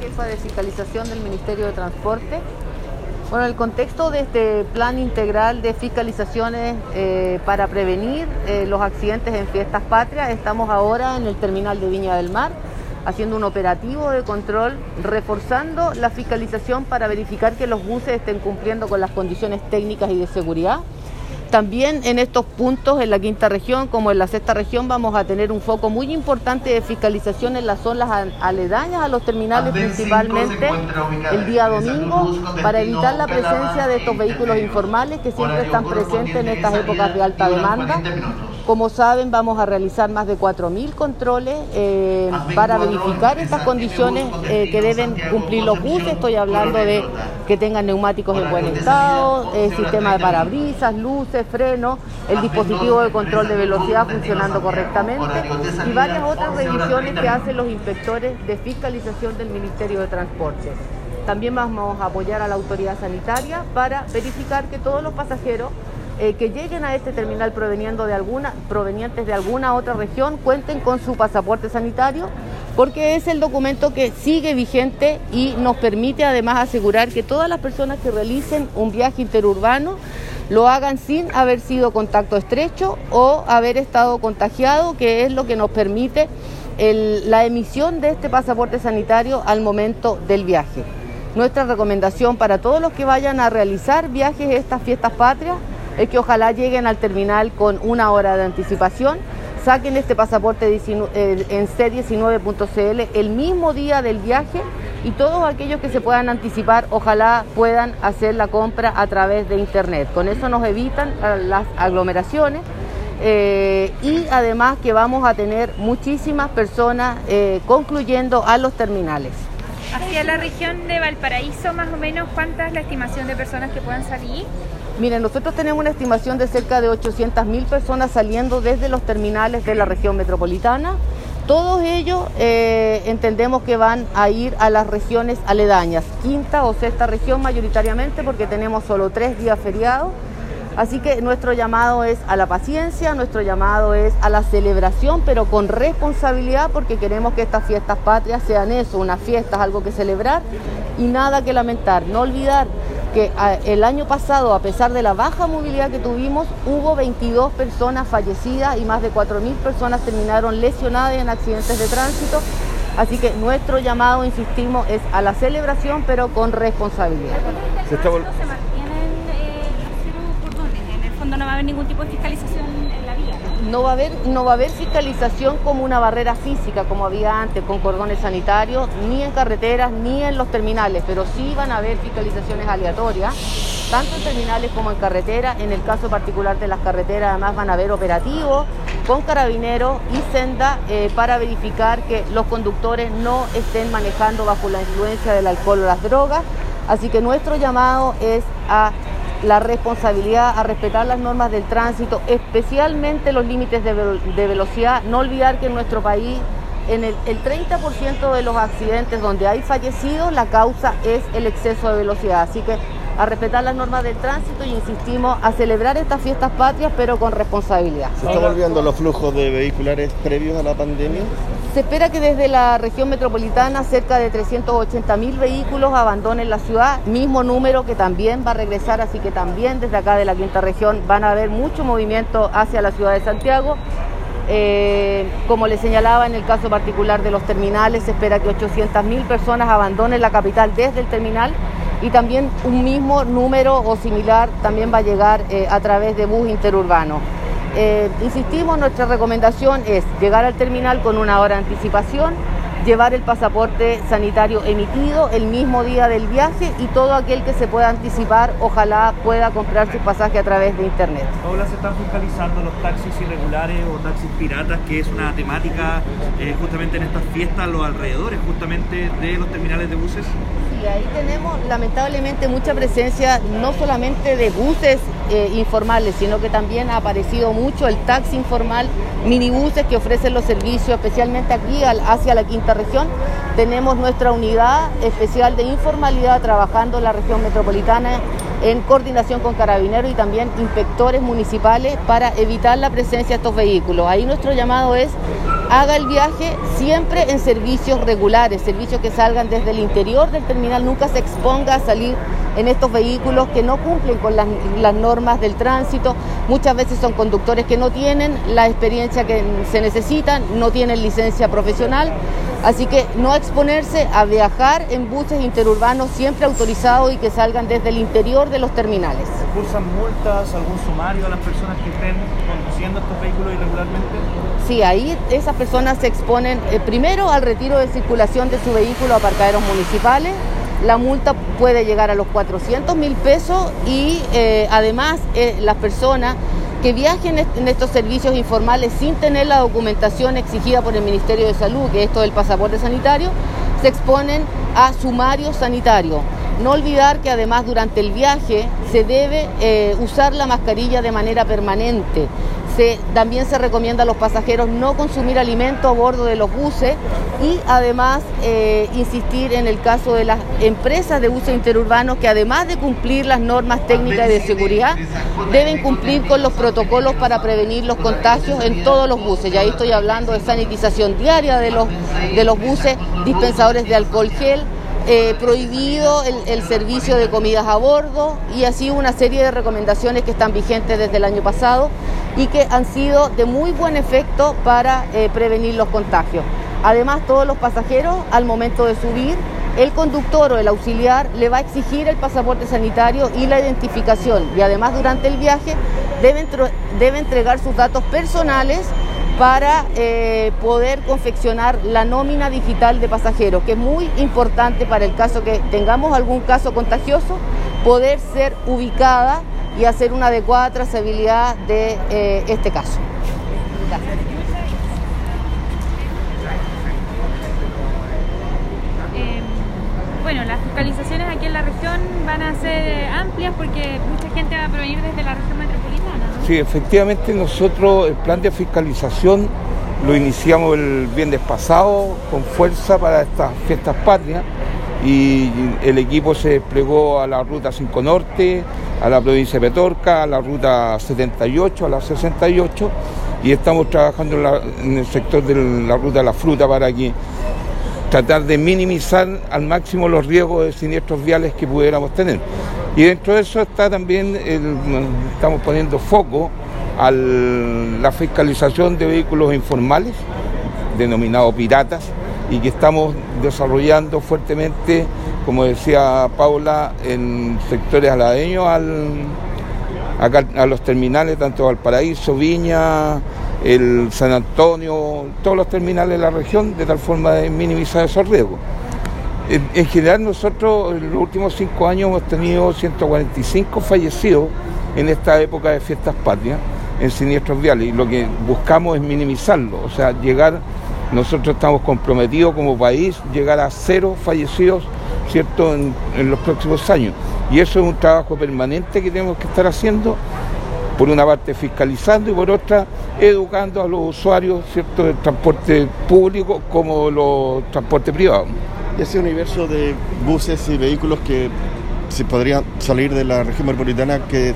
jefa de fiscalización del Ministerio de Transporte. Bueno, el contexto de este plan integral de fiscalizaciones eh, para prevenir eh, los accidentes en fiestas patrias, estamos ahora en el terminal de Viña del Mar haciendo un operativo de control, reforzando la fiscalización para verificar que los buses estén cumpliendo con las condiciones técnicas y de seguridad. También en estos puntos, en la quinta región como en la sexta región, vamos a tener un foco muy importante de fiscalización en las zonas aledañas a los terminales, principalmente el día domingo, para evitar la presencia de estos vehículos informales que siempre están presentes en estas épocas de alta demanda. Como saben, vamos a realizar más de 4.000 controles eh, para verificar estas condiciones eh, que deben cumplir los buses. Estoy hablando de que tengan neumáticos en buen estado, eh, sistema de parabrisas, luces, frenos, el dispositivo de control de velocidad funcionando correctamente y varias otras revisiones que hacen los inspectores de fiscalización del Ministerio de Transporte. También vamos a apoyar a la autoridad sanitaria para verificar que todos los pasajeros eh, que lleguen a este terminal proveniendo de alguna, provenientes de alguna otra región cuenten con su pasaporte sanitario, porque es el documento que sigue vigente y nos permite además asegurar que todas las personas que realicen un viaje interurbano lo hagan sin haber sido contacto estrecho o haber estado contagiado, que es lo que nos permite la emisión de este pasaporte sanitario al momento del viaje. Nuestra recomendación para todos los que vayan a realizar viajes estas fiestas patrias es que ojalá lleguen al terminal con una hora de anticipación, saquen este pasaporte en C19.cl el mismo día del viaje y todos aquellos que se puedan anticipar, ojalá puedan hacer la compra a través de Internet. Con eso nos evitan las aglomeraciones. Eh, y además que vamos a tener muchísimas personas eh, concluyendo a los terminales. Hacia la región de Valparaíso, más o menos, ¿cuánta es la estimación de personas que puedan salir? Miren, nosotros tenemos una estimación de cerca de 800.000 personas saliendo desde los terminales de la región metropolitana. Todos ellos eh, entendemos que van a ir a las regiones aledañas, quinta o sexta región mayoritariamente porque tenemos solo tres días feriados. Así que nuestro llamado es a la paciencia, nuestro llamado es a la celebración, pero con responsabilidad porque queremos que estas fiestas patrias sean eso, unas fiestas, algo que celebrar y nada que lamentar. No olvidar que ah, el año pasado, a pesar de la baja movilidad que tuvimos, hubo 22 personas fallecidas y más de 4.000 personas terminaron lesionadas en accidentes de tránsito. Así que nuestro llamado, insistimos, es a la celebración, pero con responsabilidad. ¿Se, está... ¿Se mantienen eh, por dónde? En el fondo no va a haber ningún tipo de fiscalización no va a haber, no va a haber fiscalización como una barrera física como había antes con cordones sanitarios, ni en carreteras ni en los terminales, pero sí van a haber fiscalizaciones aleatorias, tanto en terminales como en carreteras. En el caso particular de las carreteras, además van a haber operativos con carabineros y senda eh, para verificar que los conductores no estén manejando bajo la influencia del alcohol o las drogas. Así que nuestro llamado es a la responsabilidad a respetar las normas del tránsito, especialmente los límites de, velocidad. No olvidar que en nuestro país, en el, el 30% de los accidentes donde hay fallecidos, la causa es el exceso de velocidad. Así que a respetar las normas del tránsito y insistimos a celebrar estas fiestas patrias, pero con responsabilidad. ¿Se están volviendo los flujos de vehiculares previos a la pandemia? Se espera que desde la región metropolitana cerca de 380 mil vehículos abandonen la ciudad, mismo número que también va a regresar, así que también desde acá de la quinta región van a haber mucho movimiento hacia la ciudad de Santiago. Eh, como le señalaba en el caso particular de los terminales, se espera que 800 mil personas abandonen la capital desde el terminal y también un mismo número o similar también va a llegar eh, a través de bus interurbano. Eh, insistimos, nuestra recomendación es llegar al terminal con una hora de anticipación, llevar el pasaporte sanitario emitido el mismo día del viaje y todo aquel que se pueda anticipar, ojalá pueda comprar su pasaje a través de internet. Ahora se están fiscalizando los taxis irregulares o taxis piratas, que es una temática eh, justamente en estas fiestas, los alrededores justamente de los terminales de buses. Sí, ahí tenemos lamentablemente mucha presencia no solamente de buses eh, informales, sino que también ha aparecido mucho el taxi informal, minibuses que ofrecen los servicios, especialmente aquí hacia la quinta región. Tenemos nuestra unidad especial de informalidad trabajando en la región metropolitana en coordinación con carabineros y también inspectores municipales para evitar la presencia de estos vehículos. Ahí nuestro llamado es haga el viaje siempre en servicios regulares, servicios que salgan desde el interior del terminal, nunca se exponga a salir en estos vehículos que no cumplen con las, normas del tránsito. Muchas veces son conductores que no tienen la experiencia que se necesita, no tienen licencia profesional. Así que no exponerse a viajar en buses interurbanos siempre autorizados y que salgan desde el interior de los terminales. ¿Cursan multas, algún sumario a las personas que estén conduciendo estos vehículos irregularmente? Sí, ahí esas personas se exponen eh, primero al retiro de circulación de su vehículo a aparcaderos municipales la multa puede llegar a los 400 mil pesos y eh, además eh, las personas que viajen en estos servicios informales sin tener la documentación exigida por el Ministerio de Salud, que es esto del pasaporte sanitario, se exponen a sumario sanitario. No olvidar que además durante el viaje se debe eh, usar la mascarilla de manera permanente también se recomienda a los pasajeros no consumir alimento a bordo de los buses y además eh, insistir en el caso de las empresas de uso interurbano que además de cumplir las normas técnicas de seguridad, deben cumplir con los protocolos para prevenir los contagios en todos los buses. Ya ahí estoy hablando de sanitización diaria de los, de los buses, dispensadores de alcohol gel, eh, prohibido el, servicio de comidas a bordo y así una serie de recomendaciones que están vigentes desde el año pasado y que han sido de muy buen efecto para eh, prevenir los contagios. Además, todos los pasajeros al momento de subir, el conductor o el auxiliar le va a exigir el pasaporte sanitario y la identificación y además durante el viaje debe, debe entregar sus datos personales para eh, poder confeccionar la nómina digital de pasajeros, que es muy importante para el caso que tengamos algún caso contagioso, poder ser ubicada y hacer una adecuada trazabilidad de eh, este caso. Bueno, las fiscalizaciones aquí en la región van a ser amplias porque mucha gente va a provenir desde la región metropolitana. Sí, efectivamente nosotros el plan de fiscalización lo iniciamos el viernes pasado con fuerza para estas fiestas patrias y el equipo se desplegó a la ruta 5 Norte, a la provincia de Petorca, a la ruta 78, a la 68 y estamos trabajando en, el sector de la ruta de la fruta para que tratar de minimizar al máximo los riesgos de siniestros viales que pudiéramos tener. Y dentro de eso está también, estamos poniendo foco a la fiscalización de vehículos informales, denominados piratas, y que estamos desarrollando fuertemente, como decía Paula, en sectores aladeños a los terminales, tanto Valparaíso, Viña, el San Antonio, todos los terminales de la región, de tal forma de minimizar esos riesgos. En, general nosotros en los últimos cinco años hemos tenido 145 fallecidos en esta época de fiestas patrias en siniestros viales y lo que buscamos es minimizarlo, o sea, llegar, nosotros estamos comprometidos como país, llegar a cero fallecidos, ¿cierto?, en, en los próximos años. Y eso es un trabajo permanente que tenemos que estar haciendo, por una parte fiscalizando y por otra educando a los usuarios, ¿cierto?, del transporte público como los transportes privados y ese universo de buses y vehículos que se podrían salir de la región metropolitana que